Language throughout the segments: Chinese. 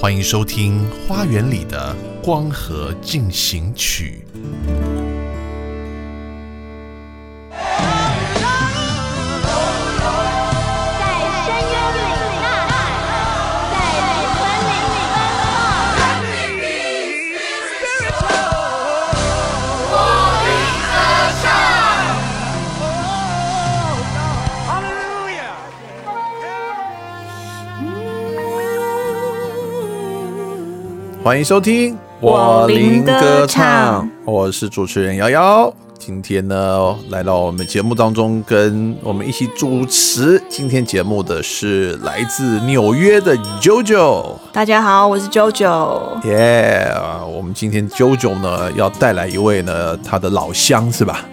欢迎收听《花园里的光合进行曲》。欢迎收听我林歌唱，我是主持人瑶瑶。今天呢，来到我们节目当中，跟我们一起主持今天节目的是来自纽约的 JoJo。大家好，我是 JoJo。耶，我们今天 JoJo 呢要带来一位呢他的老乡是吧？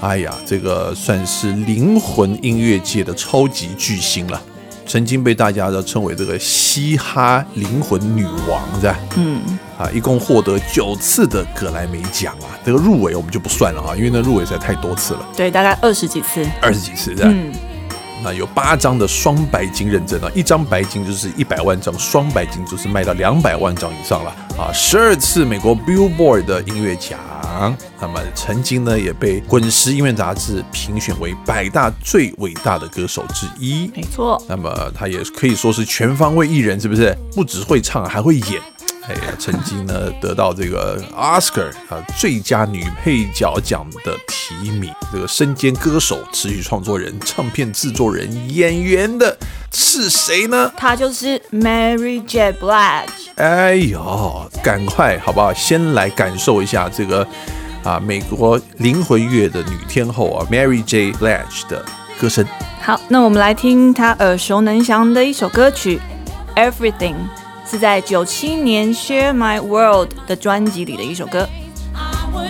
哎呀，这个算是灵魂音乐界的超级巨星了。曾经被大家都称为这个嘻哈灵魂女王，是吧？嗯，啊，一共获得九次的格莱美奖啊，这个入围我们就不算了啊，因为那入围实在太多次了。对，大概二十几次。二十几次，是吧？嗯。那有八张的双白金认证啊，一张白金就是一百万张，双白金就是卖到两百万张以上了啊！十二次美国 Billboard 的音乐奖，那么曾经呢也被滚石音乐杂志评选为百大最伟大的歌手之一。没错，那么他也可以说是全方位艺人，是不是？不只会唱，还会演。哎呀，曾经呢得到这个 Oscar 啊最佳女配角奖的提名，这个身兼歌手、词曲创作人、唱片制作人、演员的是谁呢？她就是 Mary J. Blige。哎呦，赶快好不好？先来感受一下这个啊美国灵魂乐的女天后啊 Mary J. Blige 的歌声。好，那我们来听她耳熟能详的一首歌曲《Everything》。是在九七年《Share My World》的专辑里的一首歌。为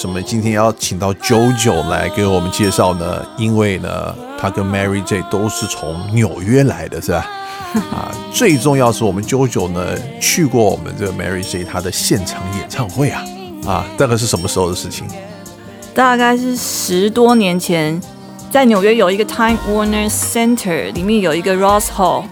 什么今天要请到 JoJo 来给我们介绍呢？因为呢，他跟 Mary J 都是从纽约来的，是吧？啊，最重要是我们 JoJo 呢去过我们这个 Mary J 他的现场演唱会啊啊，大概是什么时候的事情？大概是十多年前，在纽约有一个 Time Warner Center，里面有一个 Ross Hall。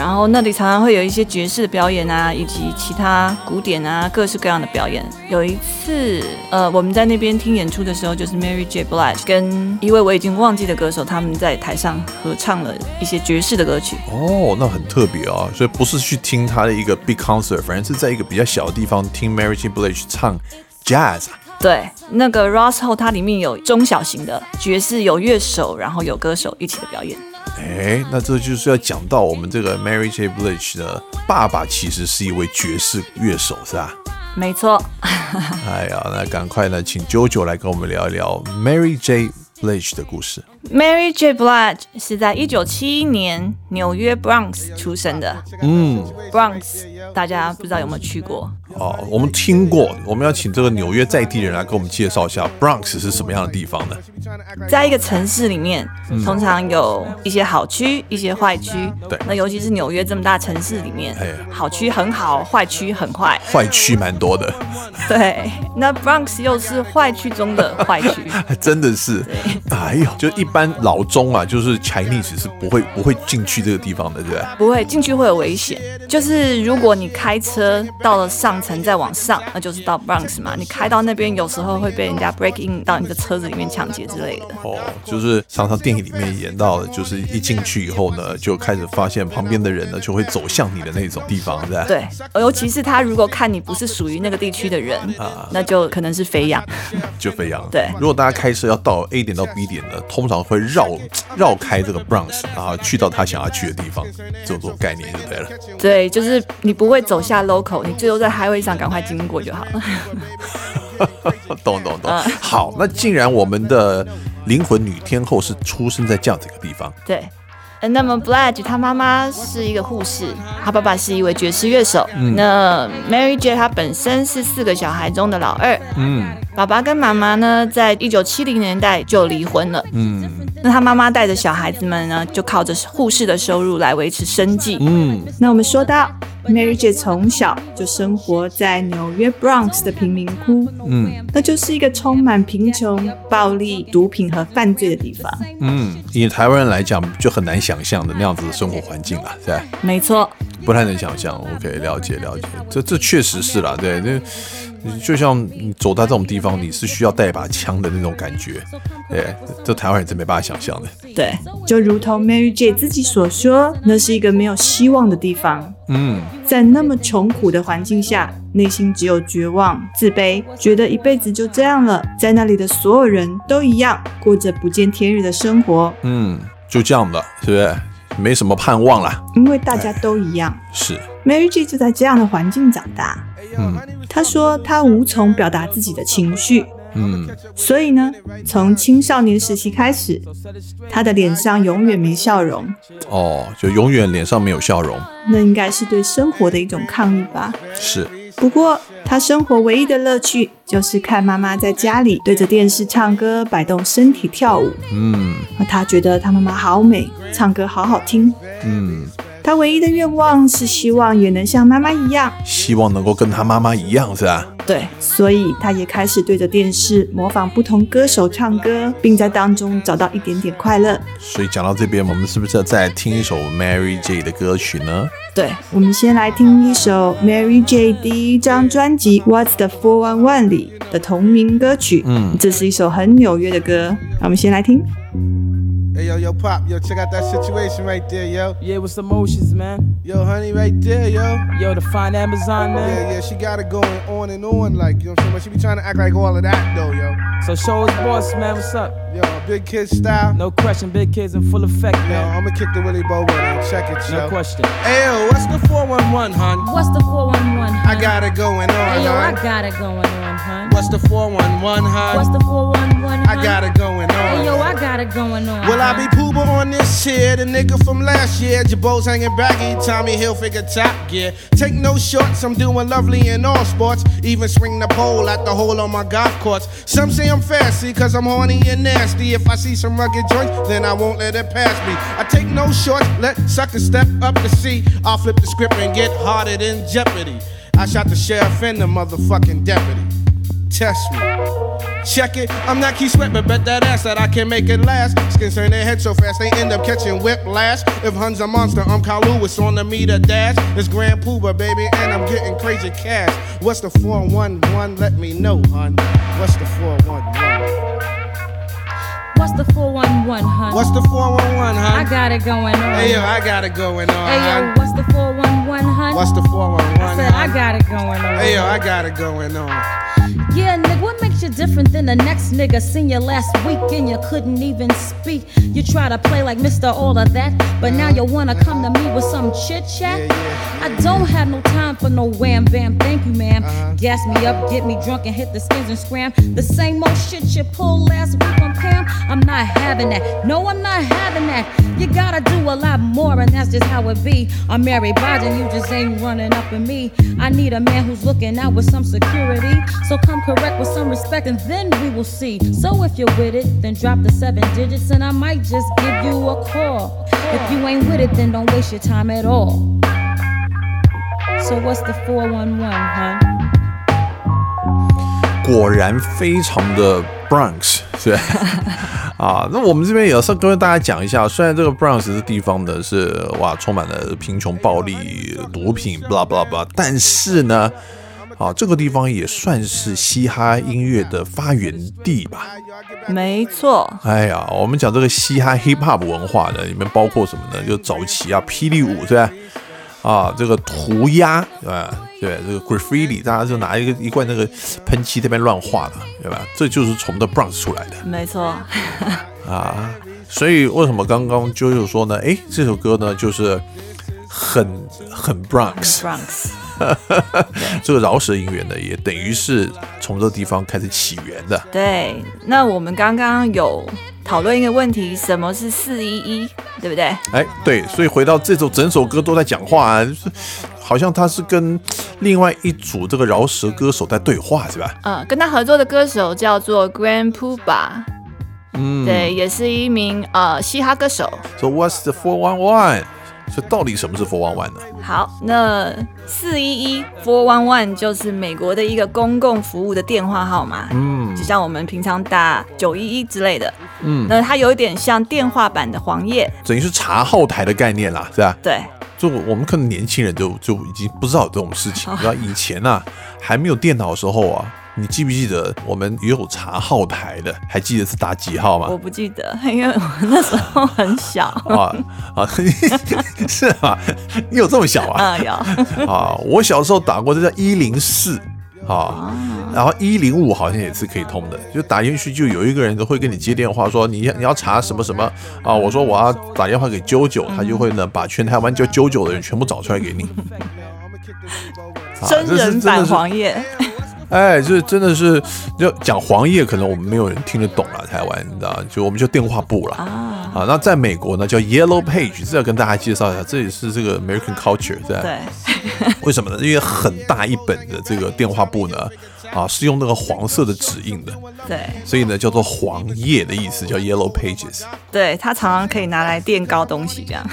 然后那里常常会有一些爵士的表演啊，以及其他古典啊，各式各样的表演。有一次，呃，我们在那边听演出的时候，就是 Mary J. Blige 跟一位我已经忘记的歌手，他们在台上合唱了一些爵士的歌曲。哦，那很特别啊！所以不是去听他的一个 big concert，反正是在一个比较小的地方听 Mary J. Blige 唱 jazz。对，那个 Ross Hall 它里面有中小型的爵士，有乐手，然后有歌手一起的表演。哎，那这就是要讲到我们这个 Mary J. Blige 的爸爸，其实是一位爵士乐手，是吧？没错。哎呀，那赶快呢，请 JoJo 来跟我们聊一聊 Mary J. Blige 的故事。Mary J. Blige 是在一九七一年纽约 Bronx 出生的。嗯，Bronx 大家不知道有没有去过？哦，我们听过。我们要请这个纽约在地人来给我们介绍一下 Bronx 是什么样的地方呢？在一个城市里面，通常有一些好区，一些坏区。对。那尤其是纽约这么大城市里面，好区很好，坏区很坏。坏区蛮多的。对。那 Bronx 又是坏区中的坏区。真的是。哎呦，就一般老中啊，就是 Chinese 是不会不会进去这个地方的，对吧？不会进去会有危险。就是如果你开车到了上层再往上，那就是到 Bronx 嘛。你开到那边有时候会被人家 break in 到你的车子里面抢劫之类的。哦，就是常常电影里面演到的，就是一进去以后呢，就开始发现旁边的人呢就会走向你的那种地方，对吧？对，尤其是他如果看你不是属于那个地区的人啊，那就可能是肥羊，就肥羊。对，如果大家开车要到 A 点到 B 点呢，通常会绕绕开这个 Bronx 啊，去到他想要去的地方，这种概念就对了。对，就是你不会走下 local，你最多在 highway 上赶快经过就好了。懂懂懂。好，那既然我们的灵魂女天后是出生在这样子一个地方，对。那么 Blige 他妈妈是一个护士，他爸爸是一位爵士乐手。那 Mary J 她本身是四个小孩中的老二。嗯，爸爸跟妈妈呢，在一九七零年代就离婚了。嗯，那他妈妈带着小孩子们呢，就靠着护士的收入来维持生计。嗯，那我们说到。Mary 姐从小就生活在纽约 Bronx 的贫民窟，嗯，那就是一个充满贫穷、暴力、毒品和犯罪的地方。嗯，以台湾人来讲，就很难想象的那样子的生活环境了，是吧？没错，不太能想象。OK，了解了解，这这确实是啦，对，那。就像你走到这种地方，你是需要带一把枪的那种感觉，哎，这台湾人真没办法想象的。对，就如同 Mary J 自己所说，那是一个没有希望的地方。嗯，在那么穷苦的环境下，内心只有绝望、自卑，觉得一辈子就这样了。在那里的所有人都一样，过着不见天日的生活。嗯，就这样的，是不是？没什么盼望了，因为大家都一样。是，Mary J 就在这样的环境长大。嗯，他说他无从表达自己的情绪。嗯，所以呢，从青少年时期开始，他的脸上永远没笑容。哦，就永远脸上没有笑容。那应该是对生活的一种抗议吧？是。不过，他生活唯一的乐趣就是看妈妈在家里对着电视唱歌、摆动身体跳舞。嗯，他觉得他妈妈好美，唱歌好好听。嗯。他唯一的愿望是希望也能像妈妈一样，希望能够跟他妈妈一样，是吧？对，所以他也开始对着电视模仿不同歌手唱歌，并在当中找到一点点快乐。所以讲到这边，我们是不是要再听一首 Mary J 的歌曲呢？对，我们先来听一首 Mary J 第一张专辑《What's the Four One One》里的同名歌曲。嗯，这是一首很纽约的歌，那我们先来听。Hey yo, yo, pop, yo, check out that situation right there, yo. Yeah, what's the motions, man? Yo, honey, right there, yo. Yo, the fine Amazon, man. Yeah, yeah, she got it going on and on, like, you know what I'm saying? She be trying to act like all of that, though, yo. So show us boss, man, what's up? Yo, big kid style. No question, big kids in full effect, man. Yo, I'ma kick the Willie Bow with and check it, yo. No question. Hey yo, what's the 411, hun? What's the 411, hun? I got it going on, hey, yo, hun. I got it going on, hun. What's the 411, hun? What's the 411, hun? I got it going on. Hey, yo, I got it going on. Will I be pooba on this here? The nigga from last year. Jabos hanging baggy. Tommy Hilfiger top gear. Take no shorts. I'm doing lovely in all sports. Even swing the pole at the hole on my golf course. Some say I'm fancy cause I'm horny and nasty. If I see some rugged joints, then I won't let it pass me. I take no shorts. Let suckers step up to see. I'll flip the script and get harder than Jeopardy. I shot the sheriff and the motherfucking deputy. Test me. Check it, I'm not Keith Sweat, but bet that ass that I can make it last. Skins turn their head so fast, they end up catching whiplash. If Hun's a monster, I'm Kyle it's on the meter dash. It's Grand Pooba, baby, and I'm getting crazy cash. What's the 411? Let me know, hun. What's the 411? What's the 411, hun? What's the 411, hun? I got it going on. Hey, yo, I got it going on, Hey, yo, what's the 411, hun? What's the 411, I said, I got it going on. Hey, yo, I got it going on. Yeah, nigga, what makes you different than the next nigga? Seen you last week and you couldn't even speak. You try to play like Mr. All of that, but now you wanna come to me with some chit chat? I don't have no time for no wham bam, thank you, ma'am. Uh-huh. Gas me up, get me drunk, and hit the skins and scram. The same old shit you pulled last week on Pam. I'm not having that. No, I'm not having that. You gotta do a lot more, and that's just how it be. I'm Mary Biden, you just ain't running up in me. I need a man who's looking out with some security. So come correct with some respect, and then we will see. So if you're with it, then drop the seven digits, and I might just give you a call. If you ain't with it, then don't waste your time at all. So what's the 411, huh? 果然非常的 Bronx，是吧啊。那我们这边也是跟大家讲一下，虽然这个 Bronx 这地方呢是哇充满了贫穷、暴力、毒品，blah blah blah，但是呢，啊这个地方也算是嘻哈音乐的发源地吧。没错，哎呀，我们讲这个嘻哈 hip hop 文化呢，里面包括什么呢？就早期啊，霹雳舞对吧？啊，这个涂鸦啊，对，这个 graffiti，大家就拿一个一罐那个喷漆这边乱画的，对吧？这就是从 The Bronx 出来的没错，啊。所以为什么刚刚 JoJo 说呢？哎，这首歌呢就是很很 Bronx，Bronx。这个饶舌音乐呢，也等于是从这个地方开始起源的。对，那我们刚刚有讨论一个问题，什么是四一一，对不对？哎，对，所以回到这首整首歌都在讲话、啊，就是好像他是跟另外一组这个饶舌歌手在对话，是吧？嗯，跟他合作的歌手叫做 Grand Puba，嗯，对，也是一名呃嘻哈歌手。So what's the four one one？所以到底什么是 four one one 呢？好，那四一一 Four One One 就是美国的一个公共服务的电话号码，嗯，就像我们平常打九一一之类的，嗯，那它有一点像电话版的黄页，等于是查后台的概念啦，是吧？对，就我们可能年轻人就就已经不知道有这种事情。你知道以前啊，还没有电脑的时候啊，你记不记得我们也有查后台的？还记得是打几号吗我？不记得，因为我那时候很小，啊啊，是啊，你有这么小啊？嗯，有，啊，我小时候打过，这叫一零四啊，然后一零五好像也是可以通的，就打进去就有一个人都会跟你接电话说你你要查什么什么啊，我说我要打电话给啾啾，他就会呢把全台湾叫啾啾的人全部找出来给你。啊真人版黄页，哎，这真的是就讲黄页，可能我们没有人听得懂了。台湾，你知道，就我们就电话簿了啊。啊，那在美国呢叫 Yellow Page，这要跟大家介绍一下，这也是这个 American culture，对吧？对，为什么呢？因为很大一本的这个电话簿呢，啊，是用那个黄色的纸印的，对，所以呢叫做黄页的意思，叫 Yellow Pages。对，它常常可以拿来垫高东西，这样，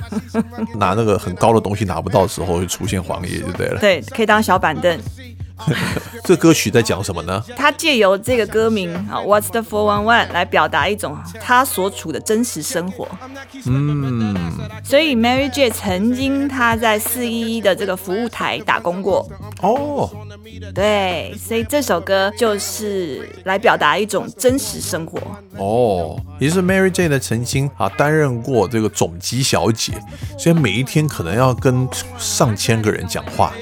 拿那个很高的东西拿不到的时候，会出现黄页就对了。对，可以当小板凳。这歌曲在讲什么呢？他借由这个歌名啊，What's the Four One One 来表达一种他所处的真实生活。嗯，所以 Mary J 曾经他在四一一的这个服务台打工过，哦，对，所以这首歌就是来表达一种真实生活。哦，也是 Mary J 呢，曾经啊担任过这个总机小姐，所以每一天可能要跟上千个人讲话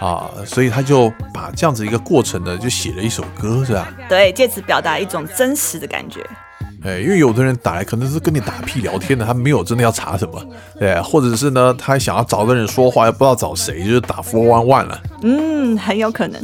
啊，所以他就把这样子一个过程呢，就写了一首歌，是吧？对，借此表达一种真实的感觉。哎，因为有的人打来可能是跟你打屁聊天的，他没有真的要查什么，对，或者是呢，他想要找个人说话，又不知道找谁，就是打 four one one 了。嗯，很有可能。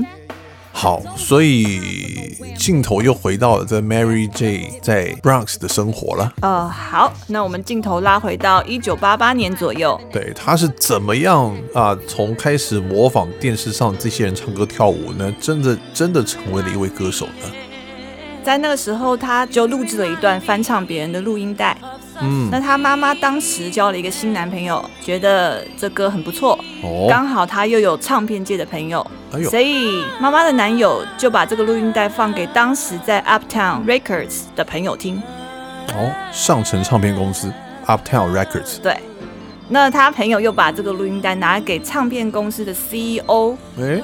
好，所以镜头又回到了这 Mary J 在 Bronx 的生活了。呃，好，那我们镜头拉回到一九八八年左右。对，他是怎么样啊？从开始模仿电视上这些人唱歌跳舞呢，真的真的成为了一位歌手呢？在那个时候，他就录制了一段翻唱别人的录音带。嗯，那她妈妈当时交了一个新男朋友，觉得这歌很不错，刚好她又有唱片界的朋友，所以妈妈的男友就把这个录音带放给当时在 Uptown Records 的朋友听。哦，上城唱片公司 Uptown Records。对，那他朋友又把这个录音带拿给唱片公司的 CEO，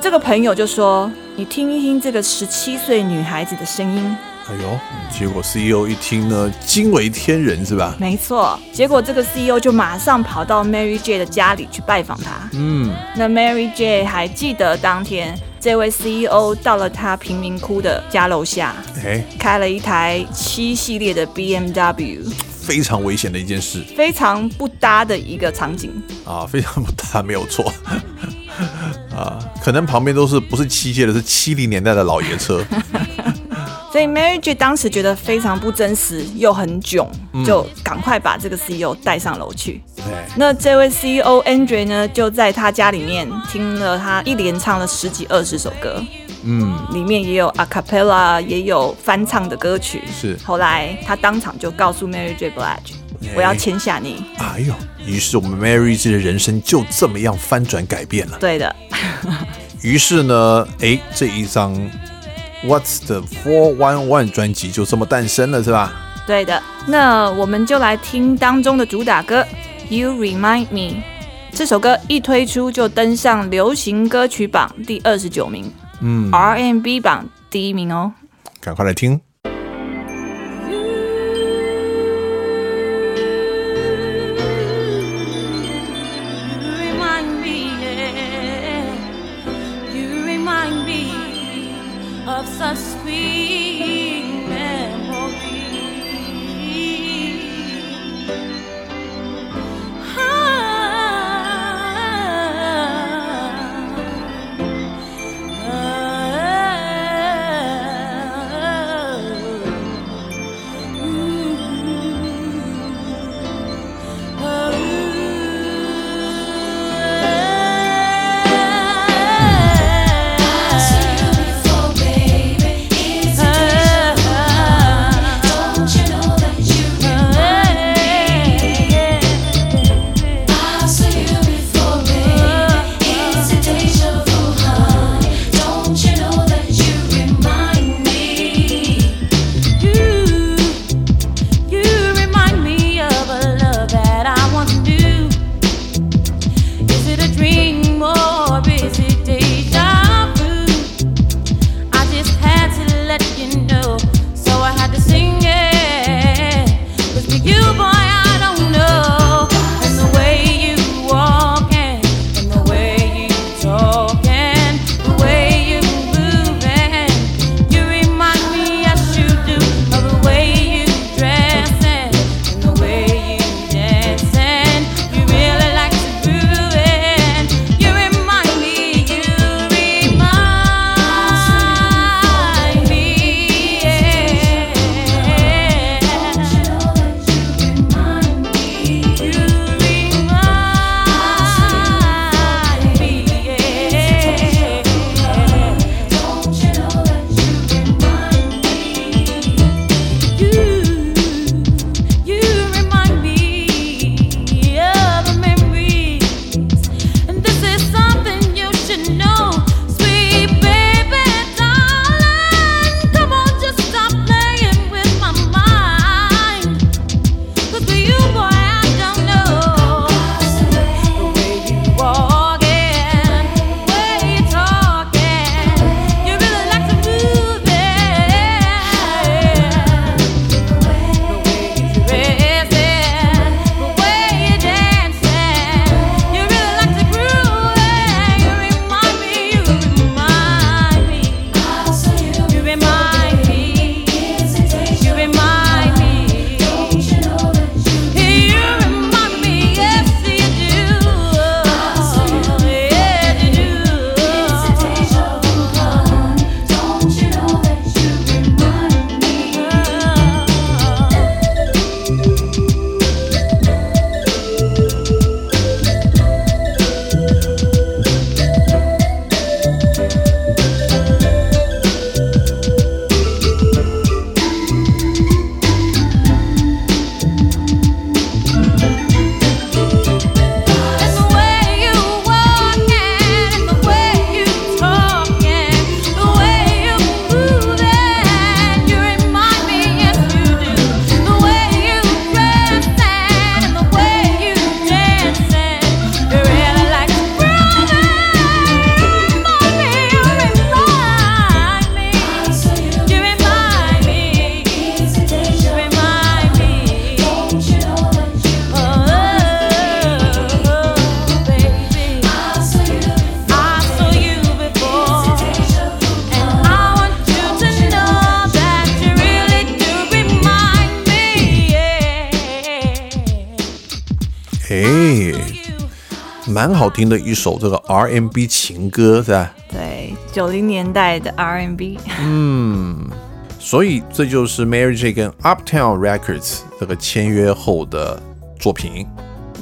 这个朋友就说：“你听一听这个十七岁女孩子的声音。”哎呦，结果 CEO 一听呢，惊为天人是吧？没错，结果这个 CEO 就马上跑到 Mary J 的家里去拜访他。嗯，那 Mary J 还记得当天这位 CEO 到了他贫民窟的家楼下，哎，开了一台七系列的 BMW，非常危险的一件事，非常不搭的一个场景啊，非常不搭，没有错 啊，可能旁边都是不是七系的，是七零年代的老爷车。所以 Mary J 当时觉得非常不真实，又很囧，就赶快把这个 CEO 带上楼去。那这位 CEO Andre 呢，就在他家里面听了他一连唱了十几二十首歌，嗯，里面也有 a cappella，也有翻唱的歌曲。是。后来他当场就告诉 Mary J Blige，我要签下你。哎呦，于是我们 Mary J 的人生就这么样翻转改变了。对的。于是呢，哎，这一张。What's the Four One One 专辑就这么诞生了，是吧？对的，那我们就来听当中的主打歌《You Remind Me》。这首歌一推出就登上流行歌曲榜第二十九名，嗯，R&B 榜第一名哦。赶快来听。蛮好听的一首这个 R&B 情歌，是吧？对，九零年代的 R&B。嗯，所以这就是 Mary J 跟 Uptown Records 这个签约后的作品。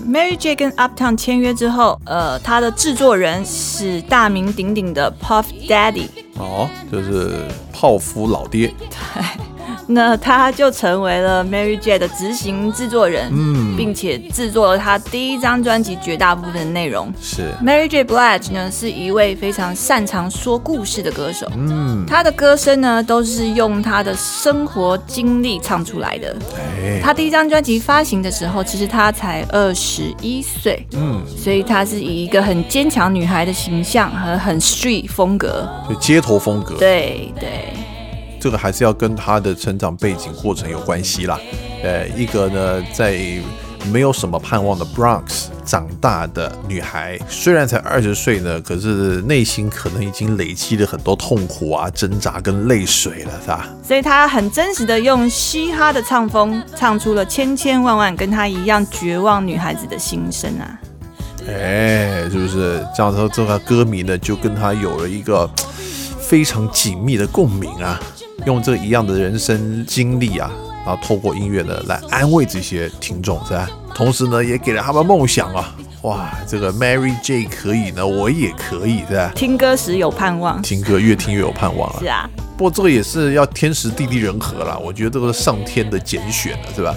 Mary J 跟 Uptown 签约之后，呃，他的制作人是大名鼎鼎的 Puff Daddy。哦，就是泡芙老爹。对。那他就成为了 Mary J 的执行制作人，嗯，并且制作了他第一张专辑绝大部分的内容。是 Mary J Blige 呢，是一位非常擅长说故事的歌手，嗯，他的歌声呢都是用他的生活经历唱出来的。哎，他第一张专辑发行的时候，其实他才二十一岁，嗯，所以他是以一个很坚强女孩的形象和很 street 风格，就街头风格。对对。这个还是要跟她的成长背景过程有关系啦。呃，一个呢，在没有什么盼望的 Bronx 长大的女孩，虽然才二十岁呢，可是内心可能已经累积了很多痛苦啊、挣扎跟泪水了，是吧？所以她很真实的用嘻哈的唱风，唱出了千千万万跟她一样绝望女孩子的心声啊！哎，是不是？这样说，这个歌迷呢，就跟她有了一个非常紧密的共鸣啊！用这一样的人生经历啊，然后透过音乐呢来安慰这些听众，是吧？同时呢，也给了他们梦想啊！哇，这个 Mary J 可以呢，我也可以，是吧？听歌时有盼望，听歌越听越有盼望啊！是啊，不过这个也是要天时地利人和啦，我觉得这个是上天的拣选了，是吧？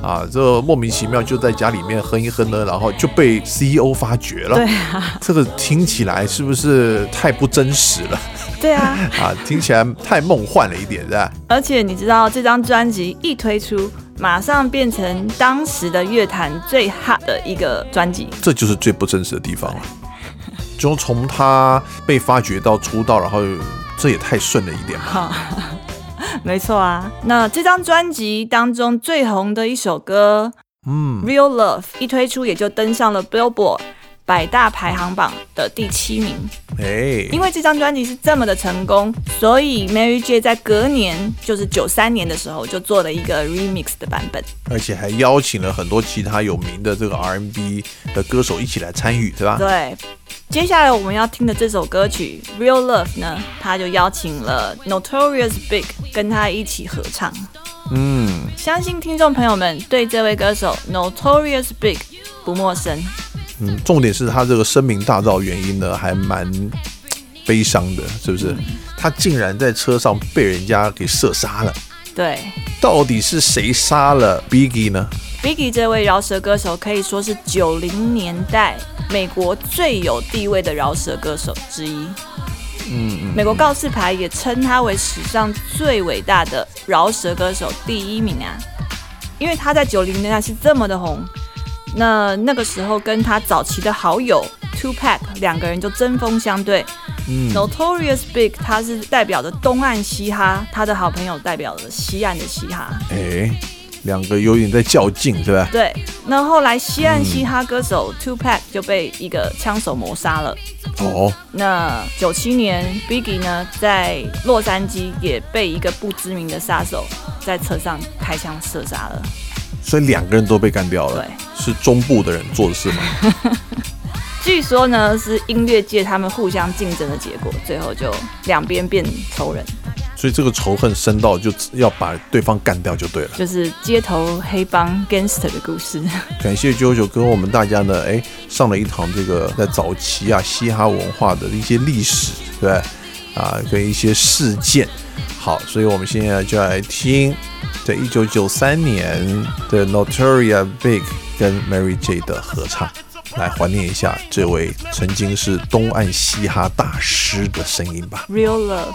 啊，这莫名其妙就在家里面哼一哼呢，然后就被 CEO 发掘了。对啊，这个听起来是不是太不真实了？对啊，啊，听起来太梦幻了一点，是吧？而且你知道，这张专辑一推出，马上变成当时的乐坛最 hot 的一个专辑，这就是最不真实的地方了。就从他被发掘到出道，然后这也太顺了一点吧。没错啊，那这张专辑当中最红的一首歌，嗯，《Real Love》一推出也就登上了 Billboard。百大排行榜的第七名，哎，因为这张专辑是这么的成功，所以 Mary J 在隔年，就是九三年的时候，就做了一个 remix 的版本，而且还邀请了很多其他有名的这个 R&B 的歌手一起来参与，对吧？对。接下来我们要听的这首歌曲《Real Love》呢，他就邀请了 Notorious Big 跟他一起合唱。嗯，相信听众朋友们对这位歌手 Notorious Big 不陌生。嗯，重点是他这个声名大噪原因呢，还蛮悲伤的，是不是？他竟然在车上被人家给射杀了。对，到底是谁杀了 Biggie 呢？Biggie 这位饶舌歌手可以说是九零年代美国最有地位的饶舌歌手之一。嗯嗯，美国告示牌也称他为史上最伟大的饶舌歌手第一名啊，因为他在九零年代是这么的红。那那个时候，跟他早期的好友 Two Pack 两个人就针锋相对。Notorious Big 他是代表着东岸嘻哈，他的好朋友代表着西岸的嘻哈。哎，两个有点在较劲，是吧？对。那后来西岸嘻哈歌手 Two Pack 就被一个枪手谋杀了。哦。那九七年 Biggie 呢，在洛杉矶也被一个不知名的杀手在车上开枪射杀了。所以两个人都被干掉了，对，是中部的人做的事吗？据说呢，是音乐界他们互相竞争的结果，最后就两边变仇人。所以这个仇恨深到就要把对方干掉就对了，就是街头黑帮 gangster 的故事。感谢九九跟我们大家呢，哎，上了一堂这个在早期啊嘻哈文化的一些历史，对啊，跟一些事件。好，所以我们现在就来听。在一九九三年的 Notorious Big 跟 Mary J 的合唱，来怀念一下这位曾经是东岸嘻哈大师的声音吧。Real Love。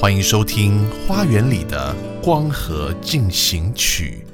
欢迎收听《花园里的光合进行曲》。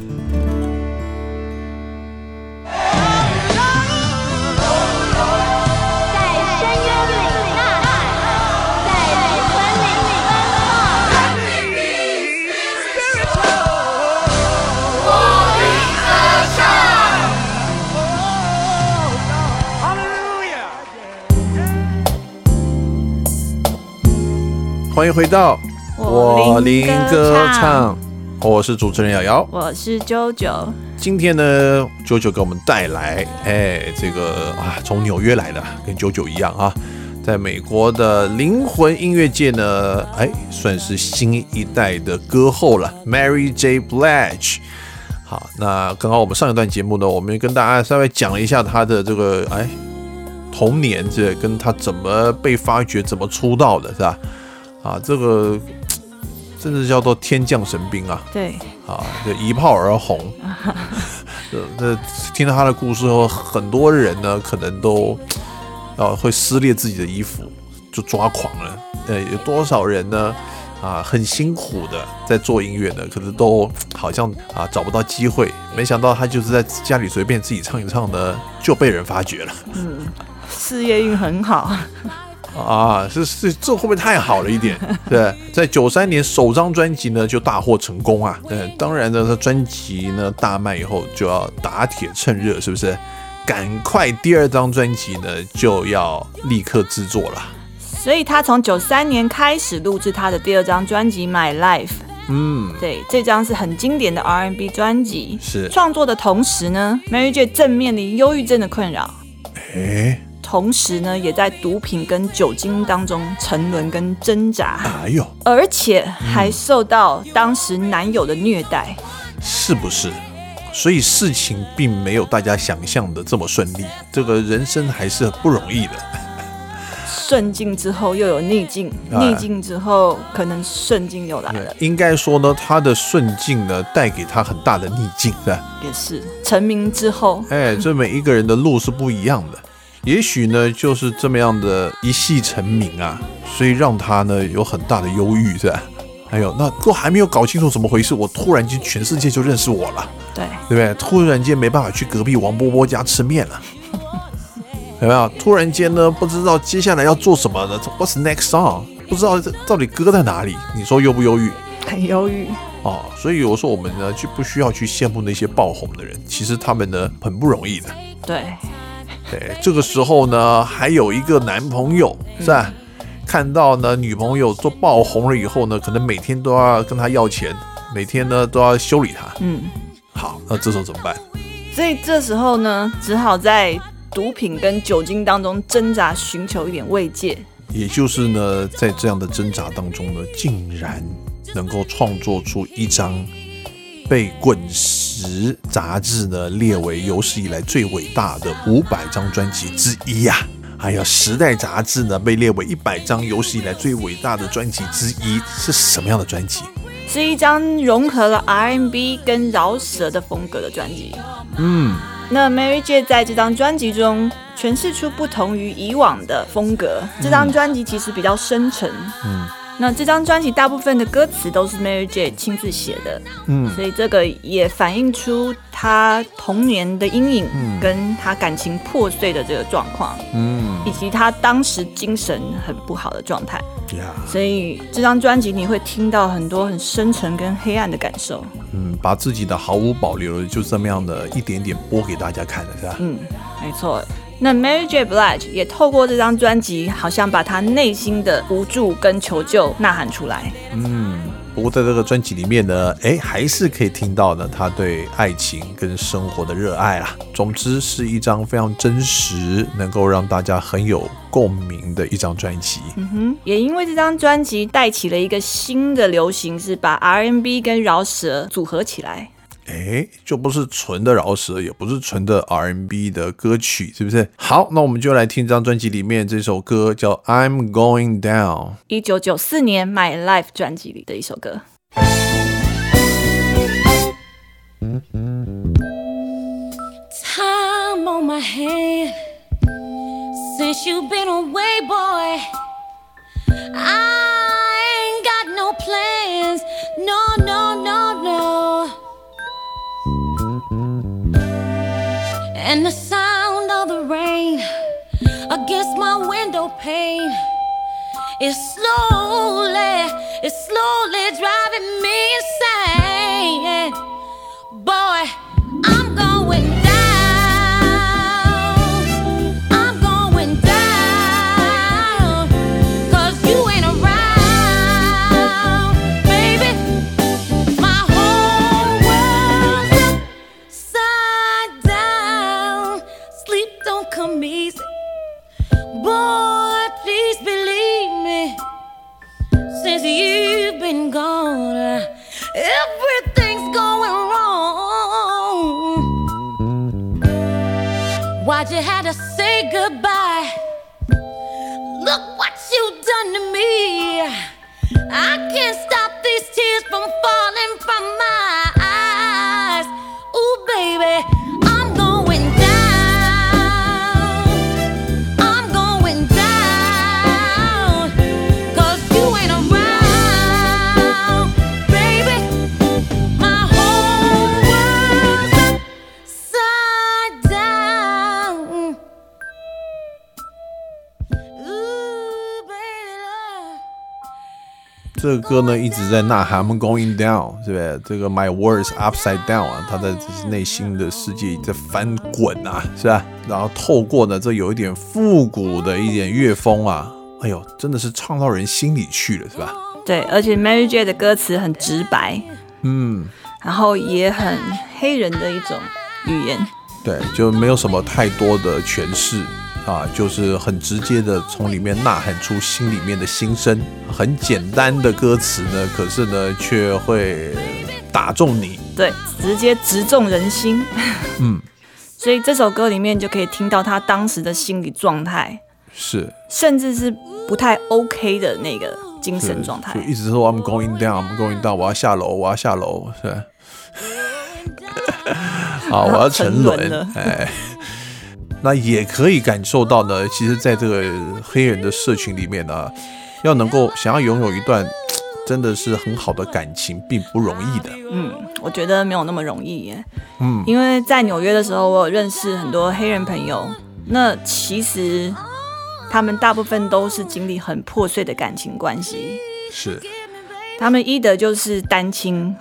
欢迎回到我林歌唱，我是主持人瑶瑶，我是九九。今天呢，九九给我们带来，哎，这个啊，从纽约来的，跟九九一样啊，在美国的灵魂音乐界呢，哎，算是新一代的歌后了，Mary J. Blige。好，那刚刚我们上一段节目呢，我们跟大家稍微讲了一下她的这个哎童年，这跟她怎么被发掘，怎么出道的，是吧？啊，这个真的叫做天降神兵啊！对，啊，就一炮而红。这听到他的故事后，很多人呢可能都啊会撕裂自己的衣服，就抓狂了。呃，有多少人呢？啊，很辛苦的在做音乐的，可是都好像啊找不到机会。没想到他就是在家里随便自己唱一唱呢，就被人发掘了。嗯，事业运很好。啊，是是，这会不会太好了一点？对，在九三年首张专辑呢就大获成功啊。嗯，当然呢，他专辑呢大卖以后就要打铁趁热，是不是？赶快第二张专辑呢就要立刻制作了。所以他从九三年开始录制他的第二张专辑《My Life》。嗯，对，这张是很经典的 R&B 专辑。是创作的同时呢，Mary J 正面临忧郁症的困扰。哎。同时呢，也在毒品跟酒精当中沉沦跟挣扎。哎呦，而且还受到当时男友的虐待，是不是？所以事情并没有大家想象的这么顺利，这个人生还是不容易的。顺境之后又有逆境，逆境之后可能顺境又来了。应该说呢，他的顺境呢，带给他很大的逆境，是吧？也是成名之后，哎，这每一个人的路是不一样的。也许呢，就是这么样的一戏成名啊，所以让他呢有很大的忧郁，是吧？还有，那都还没有搞清楚怎么回事，我突然间全世界就认识我了，对，对不对？突然间没办法去隔壁王波波家吃面了，有没有？突然间呢，不知道接下来要做什么呢？What's next song？不知道这到底搁在哪里？你说忧不忧郁？很忧郁哦。所以我说我们呢就不需要去羡慕那些爆红的人，其实他们呢很不容易的。对。对，这个时候呢，还有一个男朋友是吧？看到呢，女朋友都爆红了以后呢，可能每天都要跟他要钱，每天呢都要修理他。嗯，好，那这时候怎么办？所以这时候呢，只好在毒品跟酒精当中挣扎，寻求一点慰藉。也就是呢，在这样的挣扎当中呢，竟然能够创作出一张。被《滚石》杂志呢列为有史以来最伟大的五百张专辑之一呀！还有《时代》杂志呢被列为一百张有史以来最伟大的专辑之一，是什么样的专辑？是一张融合了 R&B 跟饶舌的风格的专辑。嗯，那 Mary J 在这张专辑中诠释出不同于以往的风格。这张专辑其实比较深沉。嗯。那这张专辑大部分的歌词都是 Mary J 亲自写的，嗯，所以这个也反映出他童年的阴影，跟他感情破碎的这个状况，嗯，以及他当时精神很不好的状态，呀，所以这张专辑你会听到很多很深沉跟黑暗的感受，嗯，把自己的毫无保留就这么样的一点点播给大家看的是吧？嗯，没错。那 Mary J. Blige 也透过这张专辑，好像把他内心的无助跟求救呐喊出来。嗯，不过在这个专辑里面呢，哎，还是可以听到呢他对爱情跟生活的热爱啊。总之是一张非常真实，能够让大家很有共鸣的一张专辑。嗯哼，也因为这张专辑带起了一个新的流行，是把 R&B 跟饶舌组合起来。哎，就不是纯的饶舌，也不是纯的 R&B 的歌曲，是不是？好，那我们就来听这张专辑里面这首歌，叫《I'm Going Down》，一九九四年《My Life》专辑里的一首歌。Time on my hand since you've been away, boy. I ain't got no plans, no, no, no, and the sound of the rain against my window pane is slowly, it's slowly driving me insane. Boy. Why'd you have to say goodbye? 这个歌呢一直在呐喊，I'm going down，对不对？这个 My words upside down 啊，他在内心的世界在翻滚啊，是吧？然后透过呢这有一点复古的一点乐风啊，哎呦，真的是唱到人心里去了，是吧？对，而且 Mary J 的歌词很直白，嗯，然后也很黑人的一种语言，对，就没有什么太多的诠释。啊，就是很直接的从里面呐喊出心里面的心声，很简单的歌词呢，可是呢却会打中你，对，直接直中人心。嗯，所以这首歌里面就可以听到他当时的心理状态，是，甚至是不太 OK 的那个精神状态，就一直说 I'm going down，I'm going down，我要下楼，我要下楼，是，好，我要沉沦，哎。那也可以感受到呢，其实，在这个黑人的社群里面呢，要能够想要拥有一段 真的是很好的感情，并不容易的。嗯，我觉得没有那么容易耶。嗯，因为在纽约的时候，我有认识很多黑人朋友，那其实他们大部分都是经历很破碎的感情关系。是，他们一的就是单亲，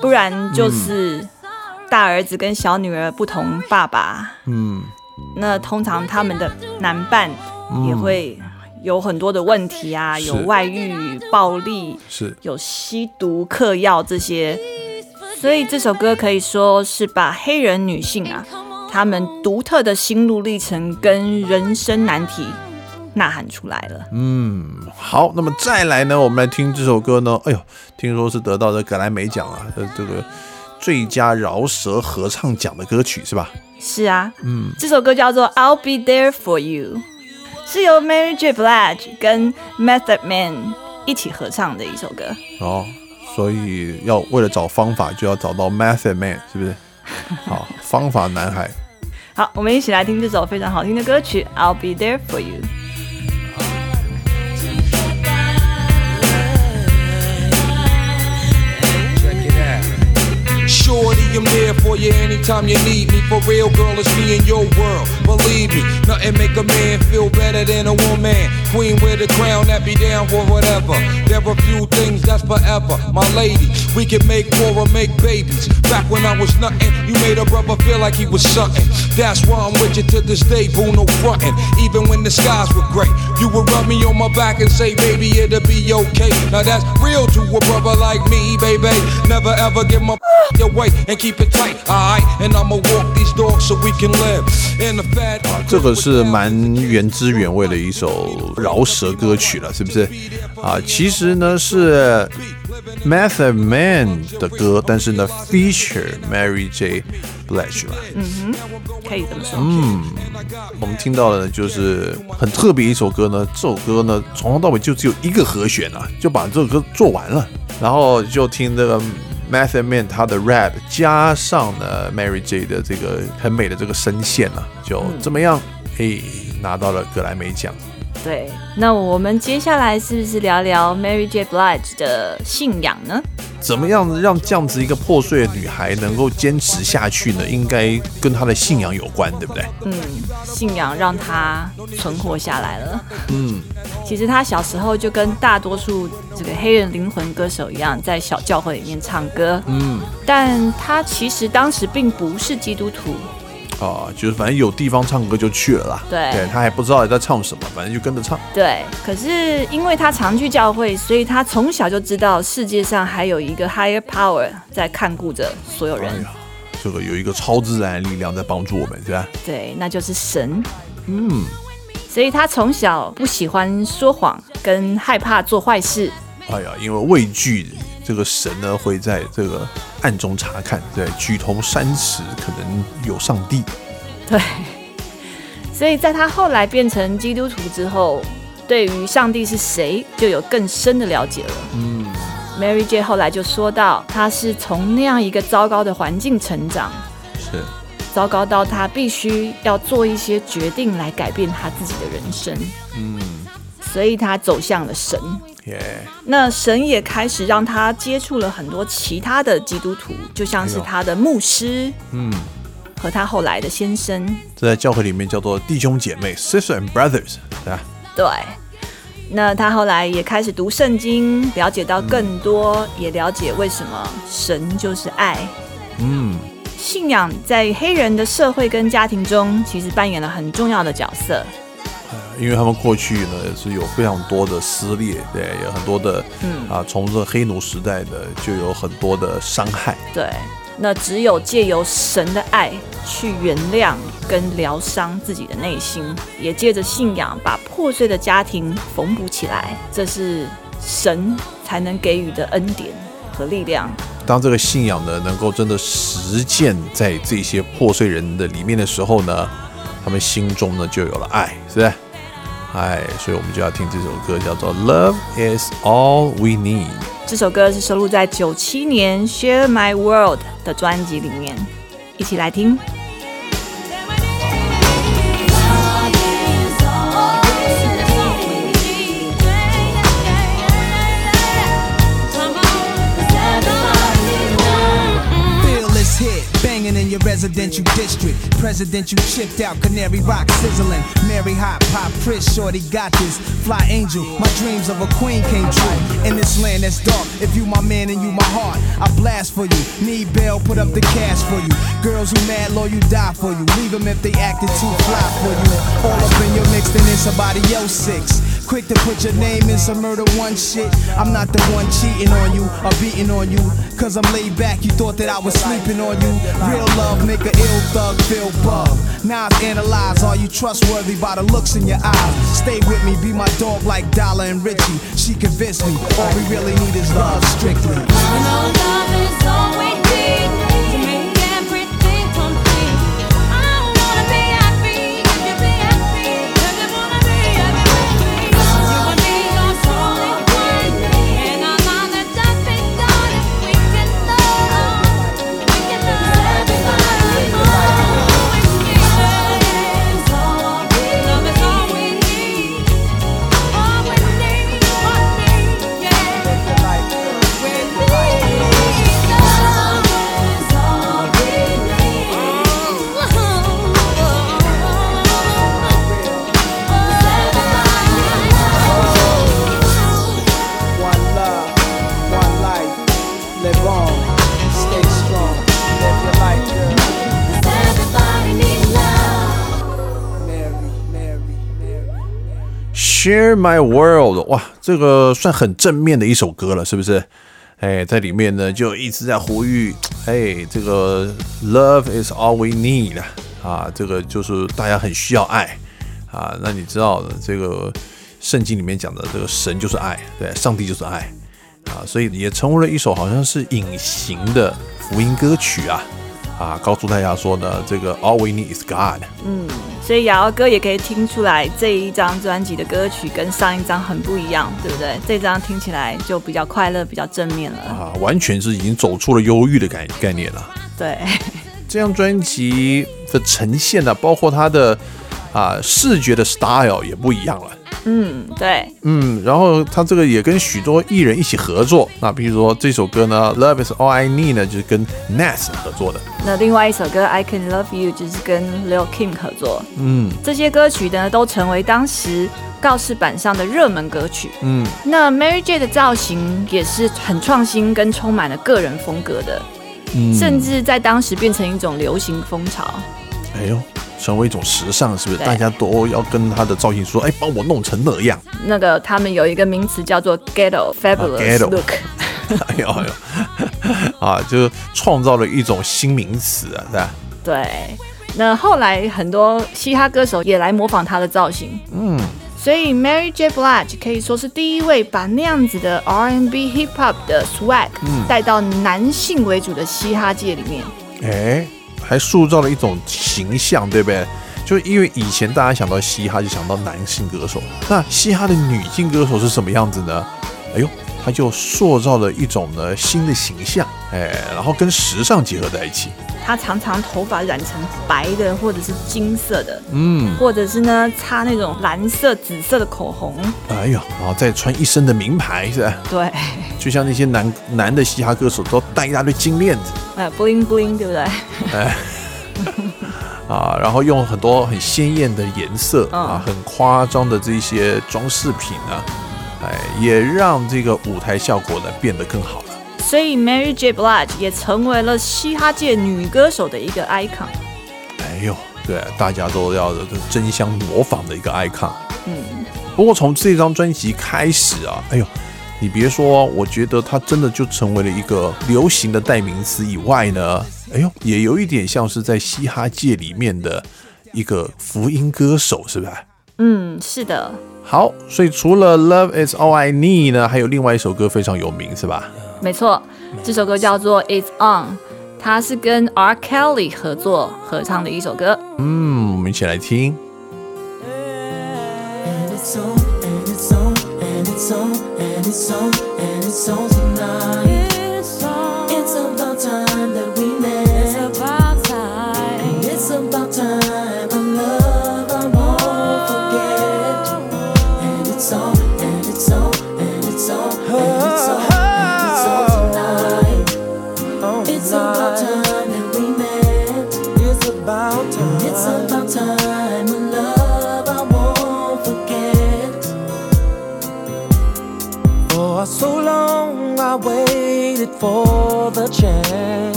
不然就是大儿子跟小女儿不同爸爸。嗯。那通常他们的男伴也会有很多的问题啊，有外遇、暴力，是有吸毒、嗑药这些，所以这首歌可以说是把黑人女性啊，她们独特的心路历程跟人生难题呐喊出来了。嗯，好，那么再来呢，我们来听这首歌呢，哎呦，听说是得到的格莱美奖啊，这个最佳饶舌合唱奖的歌曲是吧？是啊，嗯，这首歌叫做《I'll Be There for You》，是由 Mary J. Blige 跟 Method Man 一起合唱的一首歌。哦，所以要为了找方法，就要找到 Method Man，是不是？好，方法男孩。好，我们一起来听这首非常好听的歌曲《I'll Be There for You》。I'm there for you anytime you need me. For real, girl, it's me in your world. Believe me, Nothing make a man feel better than a woman. Queen with a crown that be down for whatever. There are few things that's forever. My lady, we can make war or make babies. Back when I was nothing, you made a brother feel like he was something. That's why I'm with you to this day, boo, no frontin'. Even when the skies were gray, you would rub me on my back and say, baby, it'll be okay. Now that's real to a brother like me, baby. Never ever give my away and keep it tight, alright? And I'ma walk these dogs so we can live in the fat. 这个是蛮原汁原味的一首饶舌歌曲了，是不是？啊，其实呢是 Method Man 的歌，但是呢 feature Mary J. Blige 吧。嗯哼，可以这么说。嗯，我们听到的呢就是很特别一首歌呢，这首歌呢从头到尾就只有一个和弦啊，就把这首歌做完了，然后就听这个 Method Man 他的 rap 加上呢 Mary J 的这个很美的这个声线啊，就怎么样？嘿，拿到了格莱美奖。对，那我们接下来是不是聊聊 Mary J Blige 的信仰呢？怎么样让这样子一个破碎的女孩能够坚持下去呢？应该跟她的信仰有关，对不对？嗯，信仰让她存活下来了。嗯，其实她小时候就跟大多数这个黑人灵魂歌手一样，在小教会里面唱歌。嗯，但她其实当时并不是基督徒。啊，就是反正有地方唱歌就去了啦。对，对他还不知道在唱什么，反正就跟着唱。对，可是因为他常去教会，所以他从小就知道世界上还有一个 higher power 在看顾着所有人。这个有一个超自然力量在帮助我们，是吧？对，那就是神。嗯，所以他从小不喜欢说谎，跟害怕做坏事。哎呀，因为畏惧这个神呢，会在这个。暗中查看，对，举头三尺可能有上帝。对，所以在他后来变成基督徒之后，对于上帝是谁就有更深的了解了。嗯，Mary J 后来就说到，他是从那样一个糟糕的环境成长，是糟糕到他必须要做一些决定来改变他自己的人生。嗯，所以他走向了神。那神也开始让他接触了很多其他的基督徒，就像是他的牧师，嗯，和他后来的先生，这在教会里面叫做弟兄姐妹 （sister and brothers），对吧？对。那他后来也开始读圣经，了解到更多，也了解为什么神就是爱。嗯，信仰在黑人的社会跟家庭中，其实扮演了很重要的角色。因为他们过去呢是有非常多的撕裂，对，有很多的，嗯啊，从这黑奴时代的就有很多的伤害。对，那只有借由神的爱去原谅跟疗伤自己的内心，也借着信仰把破碎的家庭缝补起来，这是神才能给予的恩典和力量。当这个信仰呢能够真的实践在这些破碎人的里面的时候呢，他们心中呢就有了爱，是不是？嗨，所以我们就要听这首歌，叫做《Love Is All We Need》。这首歌是收录在九七年《Share My World》的专辑里面，一起来听。Your residential district. Presidential chipped out, Canary Rock sizzling. Mary Hot, Pop, Chris, Shorty got this. Fly Angel, my dreams of a queen came true. In this land that's dark, if you my man and you my heart, I blast for you. Need bail, put up the cash for you. Girls who mad low, you die for you. Leave them if they acted too fly for you. All up in your mix, then it's somebody else six. Quick to put your name in some murder one shit. I'm not the one cheating on you or beating on you. Cause I'm laid back, you thought that I was sleeping on you. Real love make a ill thug feel bug. Now I've analyzed, are you trustworthy by the looks in your eyes? Stay with me, be my dog like Dollar and Richie. She convinced me, all we really need is love strictly. love is all Share My World，哇，这个算很正面的一首歌了，是不是？哎，在里面呢就一直在呼吁，哎，这个 Love is all we need 啊，这个就是大家很需要爱啊。那你知道的，这个圣经里面讲的这个神就是爱，对，上帝就是爱啊，所以也成为了一首好像是隐形的福音歌曲啊。啊，告诉大家说呢，这个 All We Need Is God。嗯，所以瑶瑶哥也可以听出来这一张专辑的歌曲跟上一张很不一样，对不对？这张听起来就比较快乐，比较正面了。啊，完全是已经走出了忧郁的概概念了。对，这张专辑的呈现呢，包括它的啊视觉的 style 也不一样了。嗯，对，嗯，然后他这个也跟许多艺人一起合作，那比如说这首歌呢，《Love Is All I Need》呢，就是跟 Nas 合作的。那另外一首歌《I Can Love You》就是跟 Lil Kim 合作。嗯，这些歌曲呢都成为当时告示板上的热门歌曲。嗯，那 Mary J 的造型也是很创新跟充满了个人风格的，甚至在当时变成一种流行风潮。哎呦。成为一种时尚，是不是？大家都要跟他的造型说：“哎，帮我弄成那样。”那个他们有一个名词叫做 “ghetto fabulous look”。哎呦哎呦，啊，就创造了一种新名词啊，是吧？对。那后来很多嘻哈歌手也来模仿他的造型。嗯。所以 Mary J. Blige 可以说是第一位把那样子的 R&B hip hop 的 swag 带到男性为主的嘻哈界里面。哎。还塑造了一种形象，对不对？就因为以前大家想到嘻哈就想到男性歌手，那嘻哈的女性歌手是什么样子呢？哎呦，他就塑造了一种呢新的形象，哎，然后跟时尚结合在一起。他常常头发染成白的，或者是金色的，嗯，或者是呢擦那种蓝色、紫色的口红。哎呦，然后再穿一身的名牌，是吧？对，就像那些男男的嘻哈歌手都戴一大堆金链子，哎，bling bling，对不对？哎，啊，然后用很多很鲜艳的颜色啊，很夸张的这些装饰品呢，哎，也让这个舞台效果呢变得更好了。所以 Mary J. Blige 也成为了嘻哈界女歌手的一个 icon。哎呦，对，大家都要争相模仿的一个 icon。嗯，不过从这张专辑开始啊，哎呦，你别说，我觉得它真的就成为了一个流行的代名词以外呢，哎呦，也有一点像是在嘻哈界里面的一个福音歌手，是吧？嗯，是的。好，所以除了 Love Is All I Need 呢，还有另外一首歌非常有名，是吧？没错，这首歌叫做《It's On》，它是跟 R. Kelly 合作合唱的一首歌。嗯，我们一起来听。for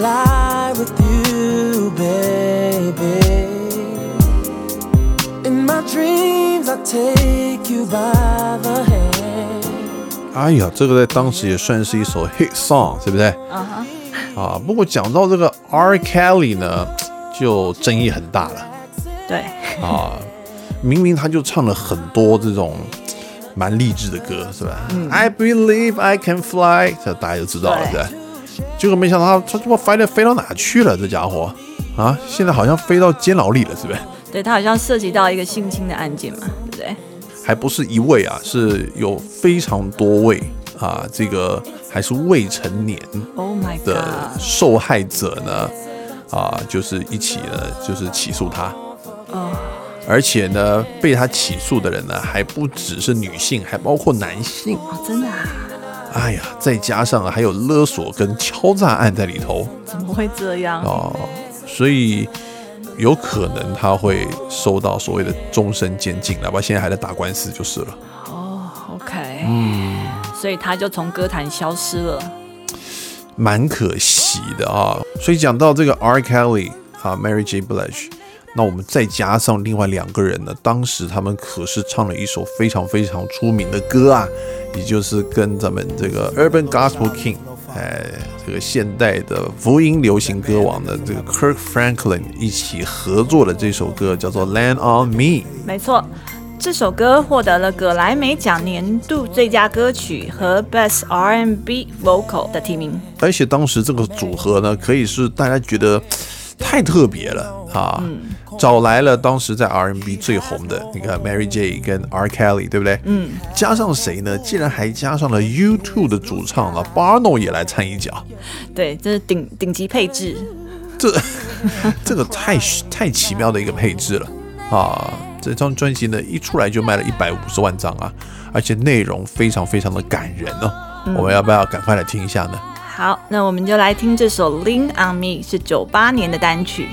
lie with you, baby. In my dreams, I take you by the hand. 哎呀，这个在当时也算是一首 hit song，对不对？啊哈。啊，不过讲到这个 R. Kelly 呢，就争议很大了。对。啊。明明他就唱了很多这种蛮励志的歌，是吧？I believe I can fly，这大家就知道了，对吧？结果没想到他他这么飞的飞到哪去了？这家伙啊，现在好像飞到监牢里了，是不是？对他好像涉及到一个性侵的案件嘛，对不对？还不是一位啊，是有非常多位啊，这个还是未成年的受害者呢，啊，就是一起呢，就是起诉他。哦。而且呢，被他起诉的人呢，还不只是女性，还包括男性哦，真的啊！哎呀，再加上还有勒索跟敲诈案在里头，怎么会这样哦？所以有可能他会收到所谓的终身监禁，哪怕现在还在打官司就是了。哦，OK，嗯，所以他就从歌坛消失了，蛮可惜的啊。所以讲到这个 R Kelly。啊，Mary J. Blige。那我们再加上另外两个人呢，当时他们可是唱了一首非常非常出名的歌啊，也就是跟咱们这个 Urban Gospel King，哎，这个现代的福音流行歌王的这个 Kirk Franklin 一起合作的这首歌，叫做《Land on Me》。没错。这首歌获得了葛莱美奖年度最佳歌曲和 Best R&B Vocal 的提名，而且当时这个组合呢，可以是大家觉得太特别了啊，找来了当时在 R&B 最红的，你看 Mary J 跟 R Kelly，对不对？嗯，加上谁呢？竟然还加上了 U2 的主唱了 Barno 也来参一脚，对，这是顶顶级配置，这 这个太太奇妙的一个配置了啊！这张专辑呢，一出来就卖了一百五十万张啊，而且内容非常非常的感人哦。我们要不要赶快来听一下呢？好，那我们就来听这首《Lean on Me》，是九八年的单曲。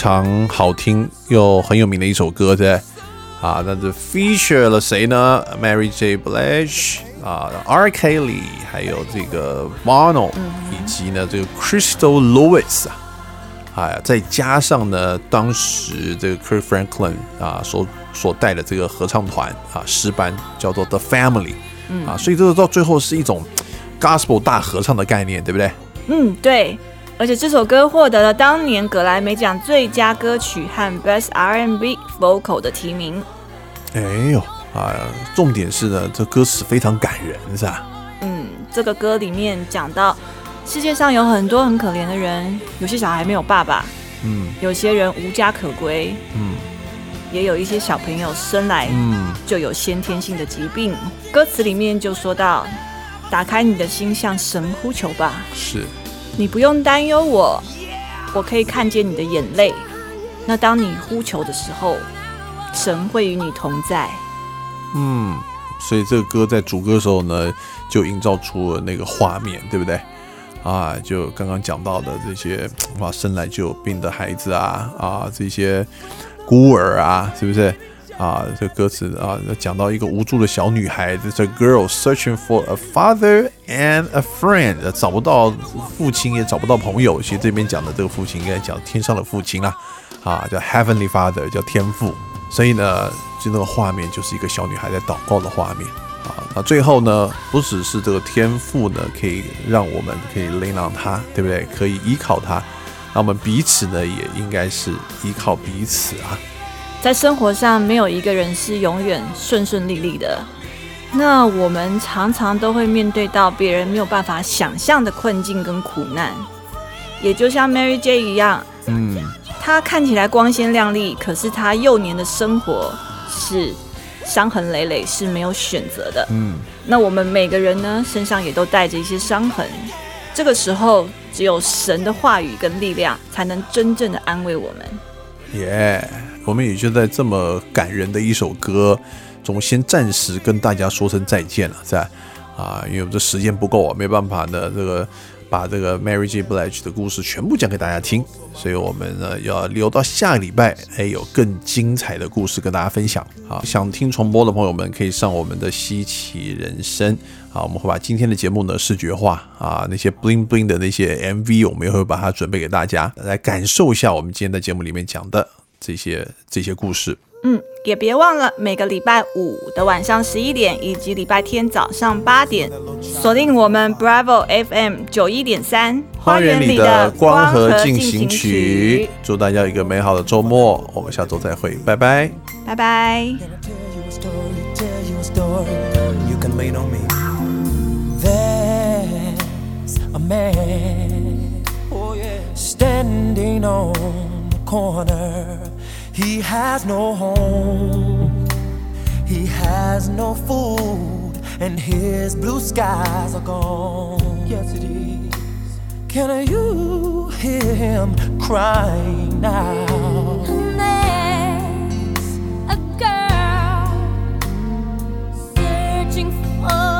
常好听又很有名的一首歌，对啊，那这 feature 了谁呢？Mary J. Blige 啊，R. Kelly，还有这个 Bono，以及呢这个 Crystal Lewis 啊，哎，再加上呢当时这个 Kirk Franklin 啊所所带的这个合唱团啊诗班叫做 The Family，啊，所以这个到最后是一种 Gospel 大合唱的概念，对不对？嗯，对。而且这首歌获得了当年格莱美奖最佳歌曲和 Best R&B Vocal 的提名。哎呦啊！重点是呢，这歌词非常感人，是吧？嗯，这个歌里面讲到世界上有很多很可怜的人，有些小孩没有爸爸，嗯，有些人无家可归，嗯，也有一些小朋友生来嗯就有先天性的疾病。歌词里面就说到：“打开你的心，向神呼求吧。”是。你不用担忧我，我可以看见你的眼泪。那当你呼求的时候，神会与你同在。嗯，所以这个歌在主歌的时候呢，就营造出了那个画面，对不对？啊，就刚刚讲到的这些哇，生来就有病的孩子啊，啊，这些孤儿啊，是不是？啊，这歌词啊，讲到一个无助的小女孩子，这 girl searching for a father and a friend，找不到父亲，也找不到朋友。其实这边讲的这个父亲，应该讲天上的父亲啦，啊，叫 heavenly father，叫天父。所以呢，就那个画面就是一个小女孩在祷告的画面啊。那最后呢，不只是这个天父呢，可以让我们可以 lean on 他，对不对？可以依靠他。那我们彼此呢，也应该是依靠彼此啊。在生活上，没有一个人是永远顺顺利利的。那我们常常都会面对到别人没有办法想象的困境跟苦难，也就像 Mary J 一样，嗯，她看起来光鲜亮丽，可是她幼年的生活是伤痕累累，是没有选择的。嗯，那我们每个人呢，身上也都带着一些伤痕。这个时候，只有神的话语跟力量，才能真正的安慰我们。耶。我们也就在这么感人的一首歌，中先暂时跟大家说声再见了，是吧？啊，因为这时间不够啊，没办法呢，这个把这个 Mary J. Blige 的故事全部讲给大家听，所以我们呢要留到下个礼拜，哎，有更精彩的故事跟大家分享。好，想听重播的朋友们可以上我们的稀奇人生，好，我们会把今天的节目呢视觉化啊，那些 bling bling 的那些 MV，我们也会把它准备给大家，来感受一下我们今天的节目里面讲的这些这些故事。嗯，也别忘了每个礼拜五的晚上十一点，以及礼拜天早上八点，锁定我们 Bravo FM 九一点三花园里的光和进行曲。祝大家一个美好的周末，我们下周再会，拜拜，拜拜。He has no home, he has no food, and his blue skies are gone. Yes, it is. Can you hear him crying now? There's a girl searching for.